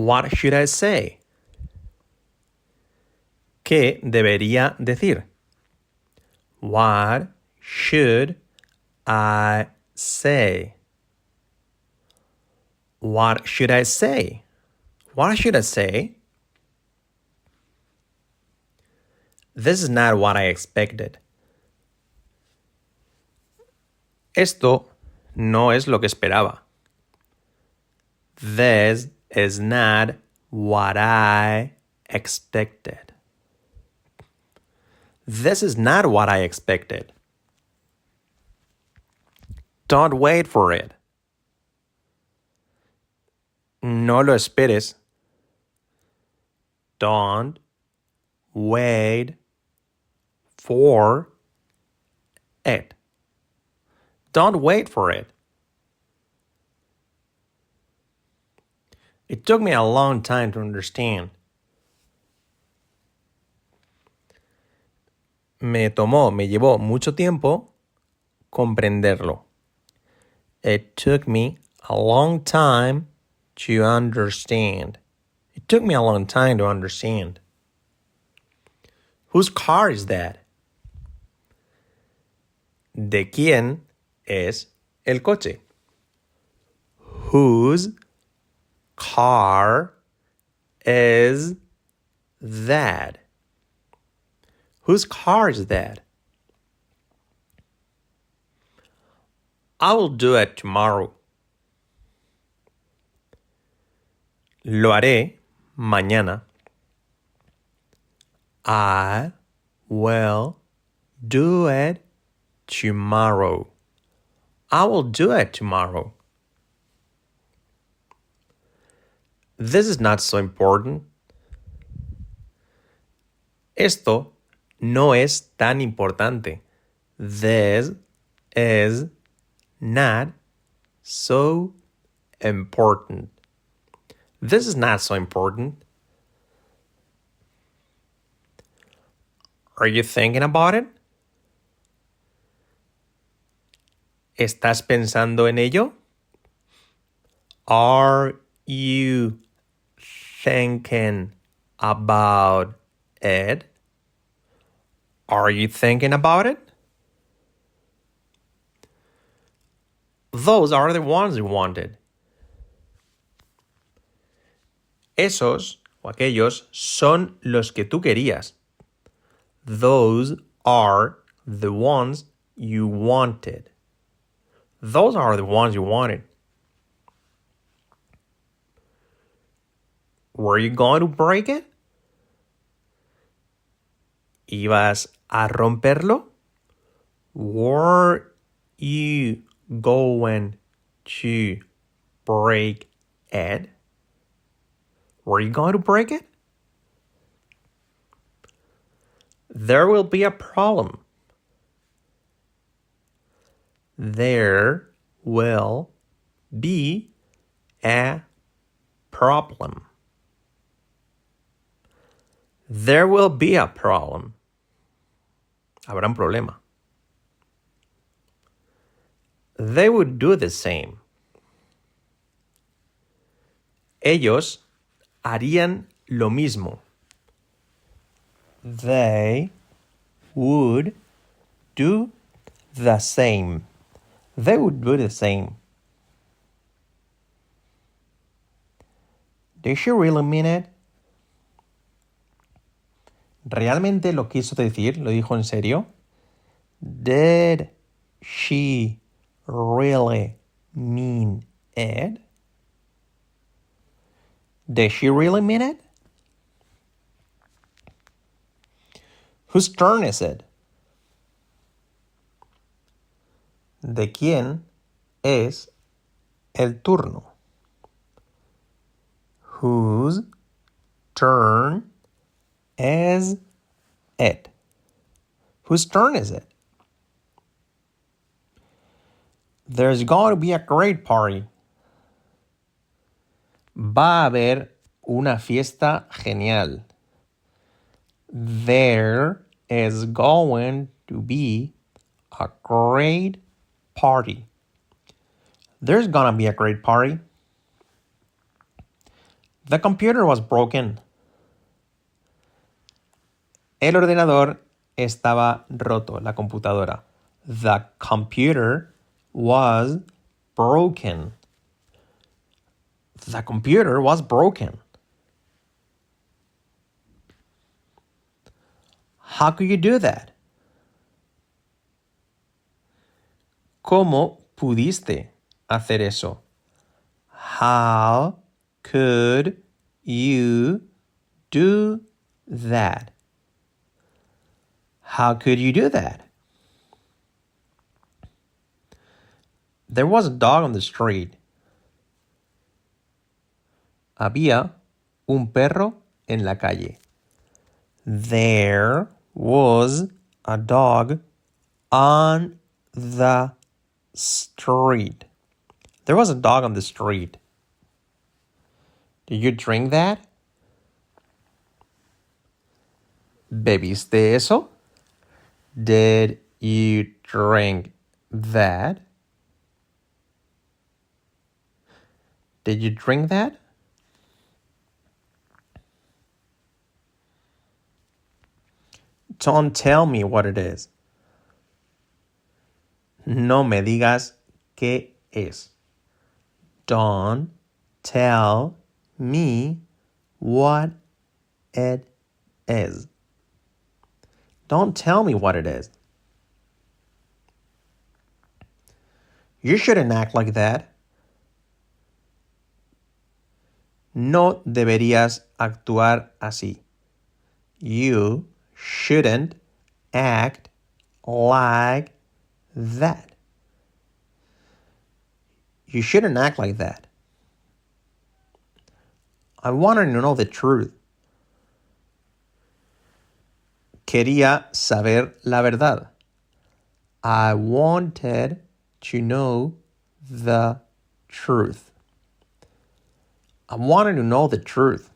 What should I say? ¿Qué debería decir? What should I say? What should I say? What should I say? This is not what I expected. Esto no es lo que esperaba. This is not what I expected. This is not what I expected. Don't wait for it. No lo esperes. Don't wait for it. Don't wait for it. It took me a long time to understand. Me tomó, me llevó mucho tiempo comprenderlo. It took me a long time to understand. It took me a long time to understand. Whose car is that? ¿De quién es el coche? Whose car is that? Whose car is that? I will do it tomorrow. Lo haré mañana. I will do it tomorrow. I will do it tomorrow. This is not so important. Esto no es tan importante. This is not so important. This is not so important. Are you thinking about it? ¿Estás pensando en ello? Are you thinking about it? Are you thinking about it? Those are the ones you wanted. Esos o aquellos son los que tú querías. Those are the ones you wanted. Those are the ones you wanted. Were you going to break it? ¿Ibas a romperlo? Were you going to break it? Were you going to break it? There will be a problem. There will be a problem. There will be a problem. Habrá un problema. They would do the same. Ellos harían lo mismo. They would do the same. They would do the same. Did she really mean it? ¿Realmente lo quiso decir? ¿Lo dijo en serio? Did she really mean it? Did she really mean it? Whose turn is it? ¿De quién es el turno? Whose turn is it? Whose turn is it? There's going to be a great party. Va a haber una fiesta genial. There is going to be a great party. There's gonna be a great party. The computer was broken. El ordenador estaba roto, la computadora. The computer was broken. The computer was broken. How could you do that? ¿Cómo pudiste hacer eso? How could you do that? How could you do that? There was a dog on the street. Había un perro en la calle. There was a dog on the street. There was a dog on the street. Did you drink that? ¿Bebiste eso? Did you drink that? Did you drink that? Don't tell me what it is. No me digas qué es. Don't tell me what it is. Don't tell me what it is. You shouldn't act like that. No deberías actuar así. You shouldn't act like that. You shouldn't act like that. I wanted to know the truth. Quería saber la verdad. I wanted to know the truth. I wanted to know the truth.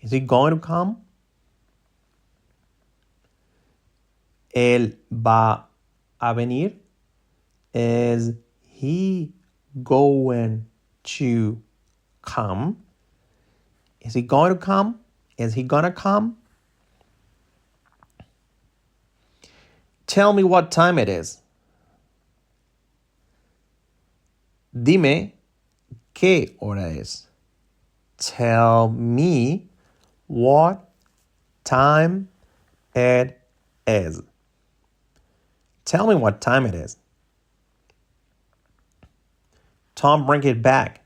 Is he going to come? Él va a venir. Is he going to come? Is he going to come? Is he going to come? Tell me what time it is. Dime qué hora es. Tell me what time it is. Tell me what time it is. Tom, bring it back.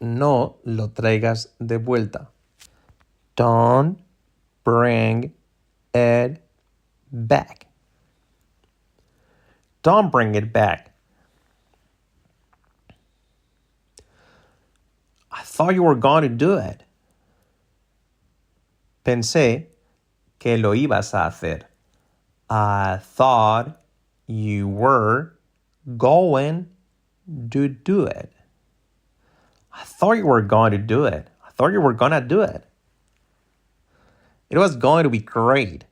No lo traigas de vuelta. Don't bring it back. Don't bring it back. I thought you were going to do it. Pensé que lo ibas a hacer. I thought you were going to do it. I thought you were going to do it. I thought you were going to do it. It was going to be great.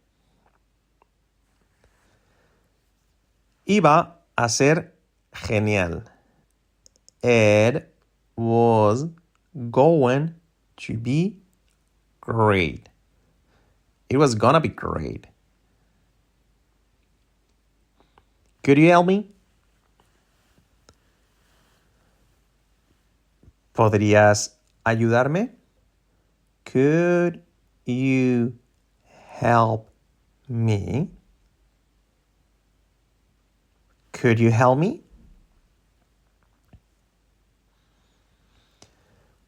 Iba a ser genial. It was going to be great. It was gonna be great. Could you help me? ¿Podrías ayudarme? Could you help me? Could you help me?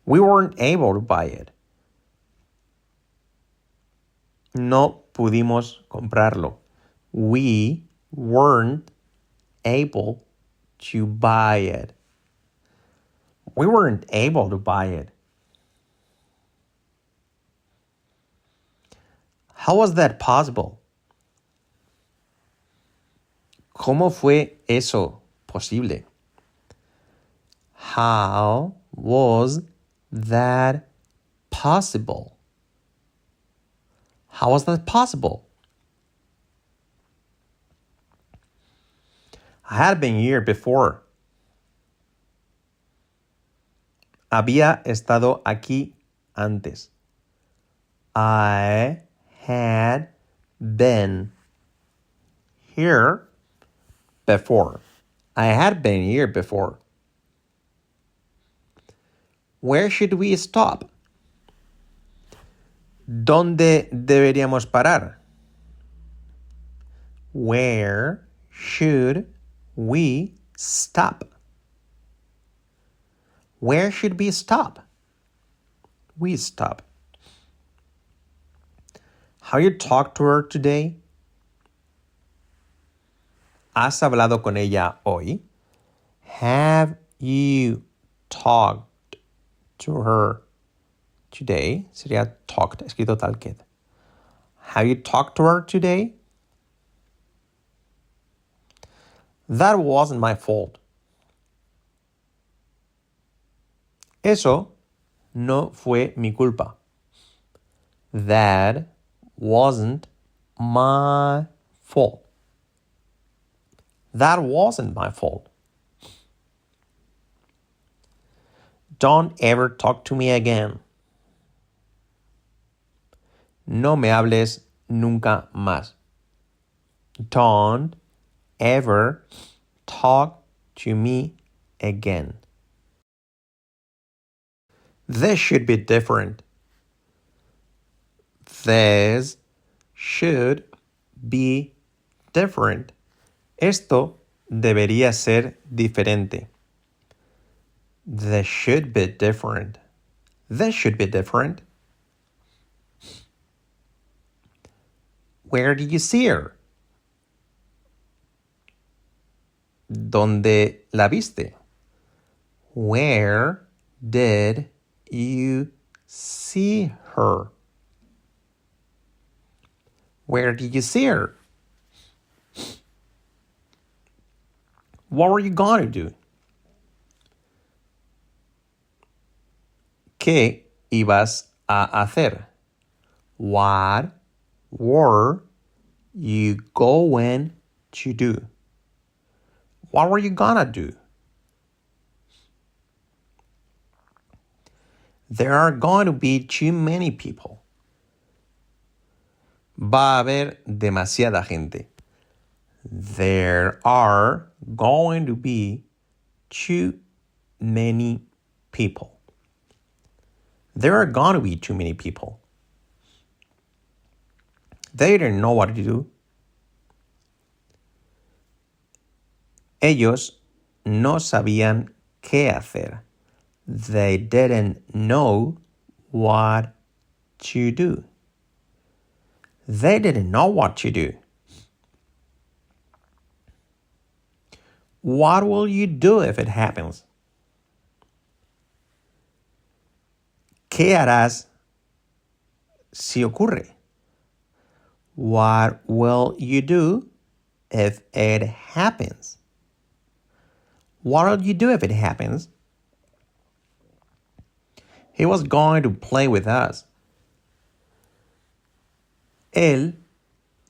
We weren't able to buy it. No pudimos comprarlo. We weren't able to buy it. We weren't able to buy it. How was that possible? ¿Cómo fue eso posible? How was that possible? How was that possible? I had been here before. Había estado aquí antes. I had been here before. I had been here before. Where should we stop? ¿Dónde deberíamos parar? Where should we stop? Where should we stop? We stop. How you talk to her today? ¿Has hablado con ella hoy? Have you talked to her today? Sería talked, escrito tal que. Have you talked to her today? That wasn't my fault. Eso no fue mi culpa. That wasn't my fault. That wasn't my fault. Don't ever talk to me again. No me hables nunca más. Don't ever talk to me again. This should be different. This should be different. Esto debería ser diferente. This should be different. This should be different. Where did you see her? ¿Dónde la viste? Where did you see her? Where did you see her? What were you going to do? ¿Qué ibas a hacer? What were you going to do? What were you gonna do? There are going to be too many people. Va a haber demasiada gente. There are going to be too many people. There are going to be too many people. They didn't know what to do. Ellos no sabían qué hacer. They didn't know what to do. They didn't know what to do. What will you do if it happens? ¿Qué harás si ocurre? What will you do if it happens? What will you do if it happens? He was going to play with us. Él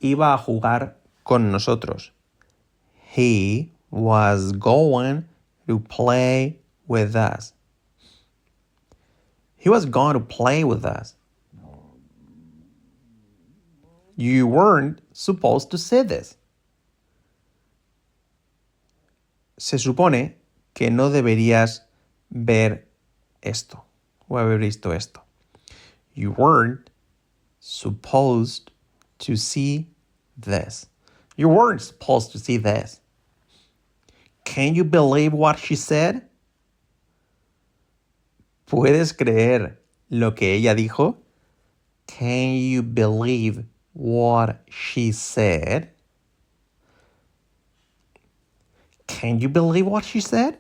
iba a jugar con nosotros. He was going to play with us. He was going to play with us. You weren't supposed to say this. Se supone que no deberías ver esto o haber visto esto. You weren't supposed to see this. You weren't supposed to see this. Can you believe what she said? ¿Puedes creer lo que ella dijo? Can you believe what she said? Can you believe what she said?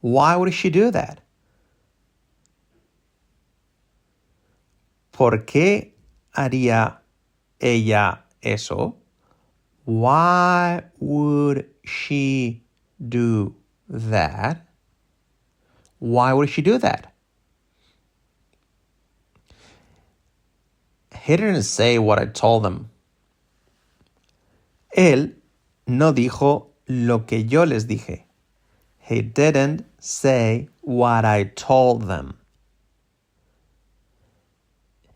Why would she do that? ¿Por qué haría ella eso? Why would she do that? Why would she do that? He didn't say what I told them. Él no dijo lo que yo les dije. He didn't say what I told them.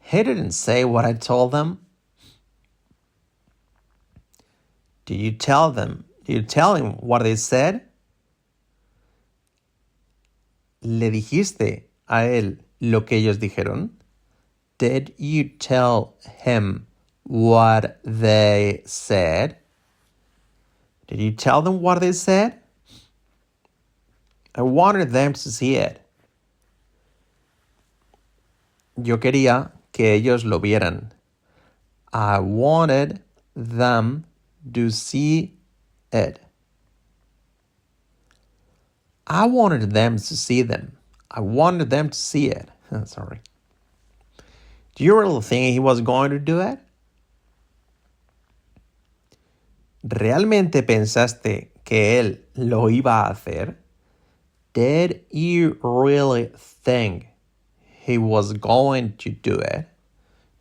He didn't say what I told them. Did you tell them? Did you tell him what they said? ¿Le dijiste a él lo que ellos dijeron? Did you tell him what they said? Did you tell them what they said? I wanted them to see it. Yo quería que ellos lo vieran. I wanted them to see it. I wanted them to see them. I wanted them to see it. Sorry. Do you really think he was going to do it? ¿Realmente pensaste que él lo iba a hacer? Did you really think he was going to do it?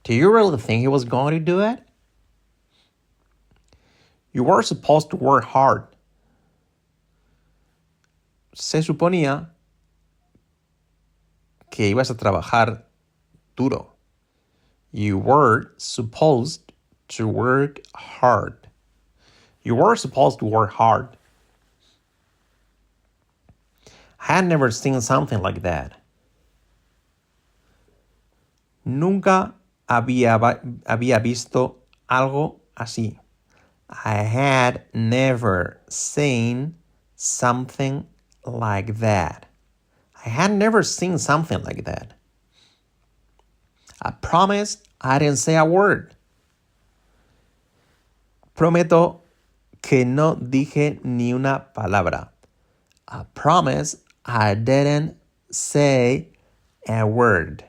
Do you really think he was going to do it? You were supposed to work hard. Se suponía que ibas a trabajar duro. You were supposed to work hard. You were supposed to work hard. I had never seen something like that. Nunca había, había visto algo así. I had never seen something like that. I had never seen something like that. I promised I didn't say a word. Prometo que no dije ni una palabra. I promise I didn't say a word.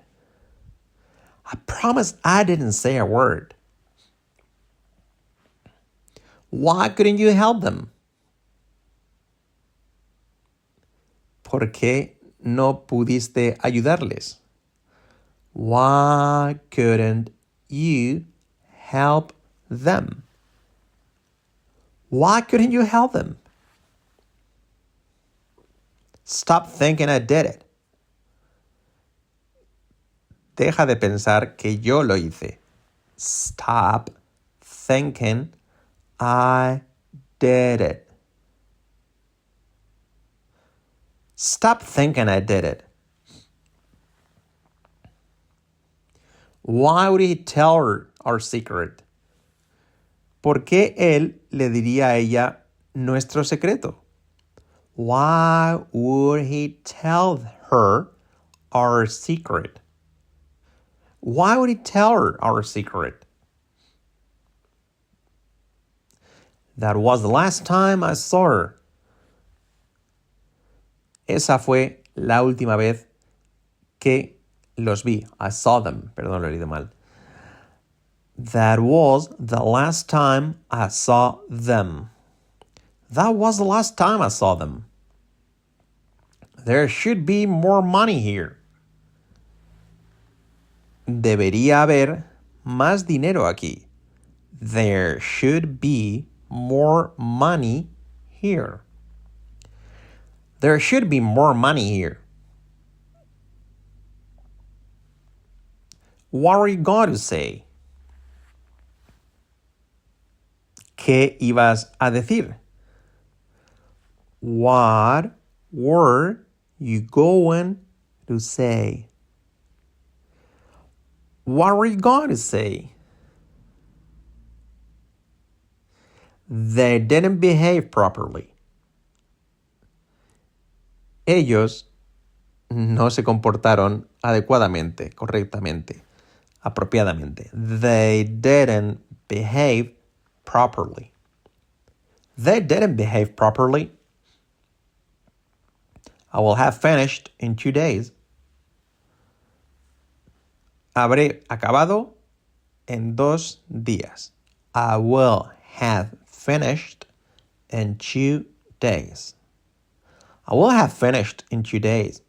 I promise I didn't say a word. Why couldn't you help them? ¿Por qué no pudiste ayudarles? Why couldn't you help them? Why couldn't you help them? Stop thinking I did it. Deja de pensar que yo lo hice. Stop thinking I did it. Stop thinking I did it. Why would he tell her our secret? ¿Por qué él le diría a ella nuestro secreto? Why would he tell her our secret? Why would he tell her our secret? That was the last time I saw her. Esa fue la última vez que los vi. I saw them. Perdón, lo he leído mal. That was the last time I saw them. That was the last time I saw them. There should be more money here. Debería haber más dinero aquí. There should be more money here. There should be more money here. What are you going to say? ¿Qué ibas a decir? What were you going to say? What were you going to say? They didn't behave properly. Ellos no se comportaron adecuadamente, correctamente, apropiadamente. They didn't behave properly. They didn't behave properly. I will have finished in two days. Habré acabado en dos días. I will have finished in two days. I will have finished in two days.